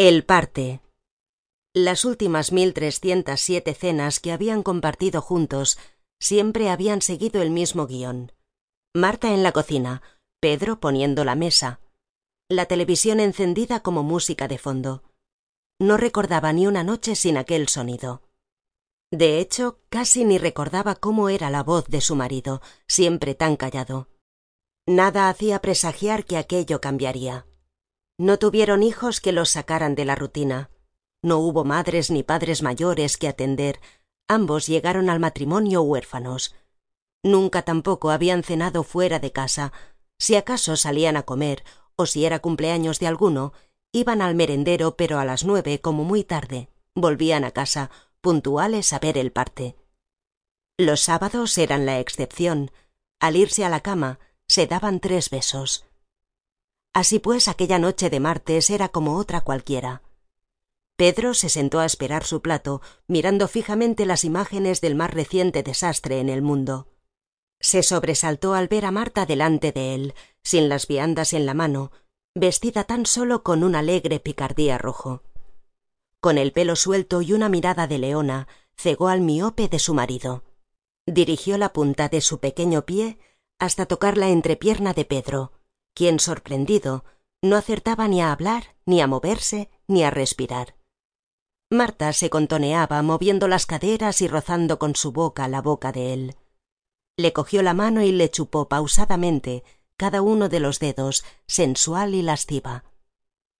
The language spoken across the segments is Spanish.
El parte. Las últimas mil trescientas siete cenas que habían compartido juntos siempre habían seguido el mismo guion. Marta en la cocina, Pedro poniendo la mesa, la televisión encendida como música de fondo. No recordaba ni una noche sin aquel sonido. De hecho, casi ni recordaba cómo era la voz de su marido, siempre tan callado. Nada hacía presagiar que aquello cambiaría. No tuvieron hijos que los sacaran de la rutina. No hubo madres ni padres mayores que atender. Ambos llegaron al matrimonio huérfanos. Nunca tampoco habían cenado fuera de casa. Si acaso salían a comer, o si era cumpleaños de alguno, iban al merendero pero a las nueve como muy tarde. Volvían a casa, puntuales a ver el parte. Los sábados eran la excepción. Al irse a la cama, se daban tres besos. Así pues, aquella noche de martes era como otra cualquiera. Pedro se sentó a esperar su plato, mirando fijamente las imágenes del más reciente desastre en el mundo. Se sobresaltó al ver a Marta delante de él, sin las viandas en la mano, vestida tan solo con un alegre picardía rojo. Con el pelo suelto y una mirada de leona, cegó al miope de su marido. Dirigió la punta de su pequeño pie hasta tocar la entrepierna de Pedro, quien, sorprendido, no acertaba ni a hablar, ni a moverse, ni a respirar. Marta se contoneaba, moviendo las caderas y rozando con su boca la boca de él. Le cogió la mano y le chupó pausadamente cada uno de los dedos, sensual y lasciva.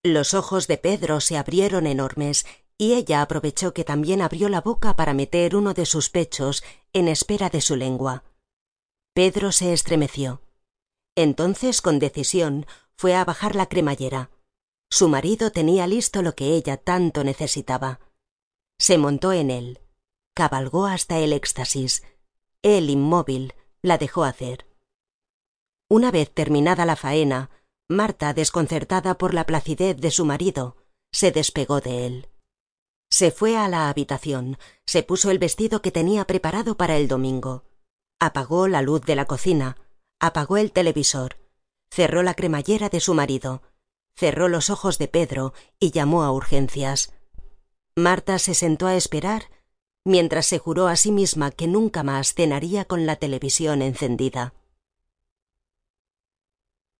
Los ojos de Pedro se abrieron enormes y ella aprovechó que también abrió la boca para meter uno de sus pechos en espera de su lengua. Pedro se estremeció. Entonces, con decisión, fue a bajar la cremallera. Su marido tenía listo lo que ella tanto necesitaba. Se montó en él. Cabalgó hasta el éxtasis. Él, inmóvil, la dejó hacer. Una vez terminada la faena, Marta, desconcertada por la placidez de su marido, se despegó de él. Se fue a la habitación, se puso el vestido que tenía preparado para el domingo, apagó la luz de la cocina, apagó el televisor, cerró la cremallera de su marido, cerró los ojos de Pedro y llamó a urgencias. Marta se sentó a esperar mientras se juró a sí misma que nunca más cenaría con la televisión encendida.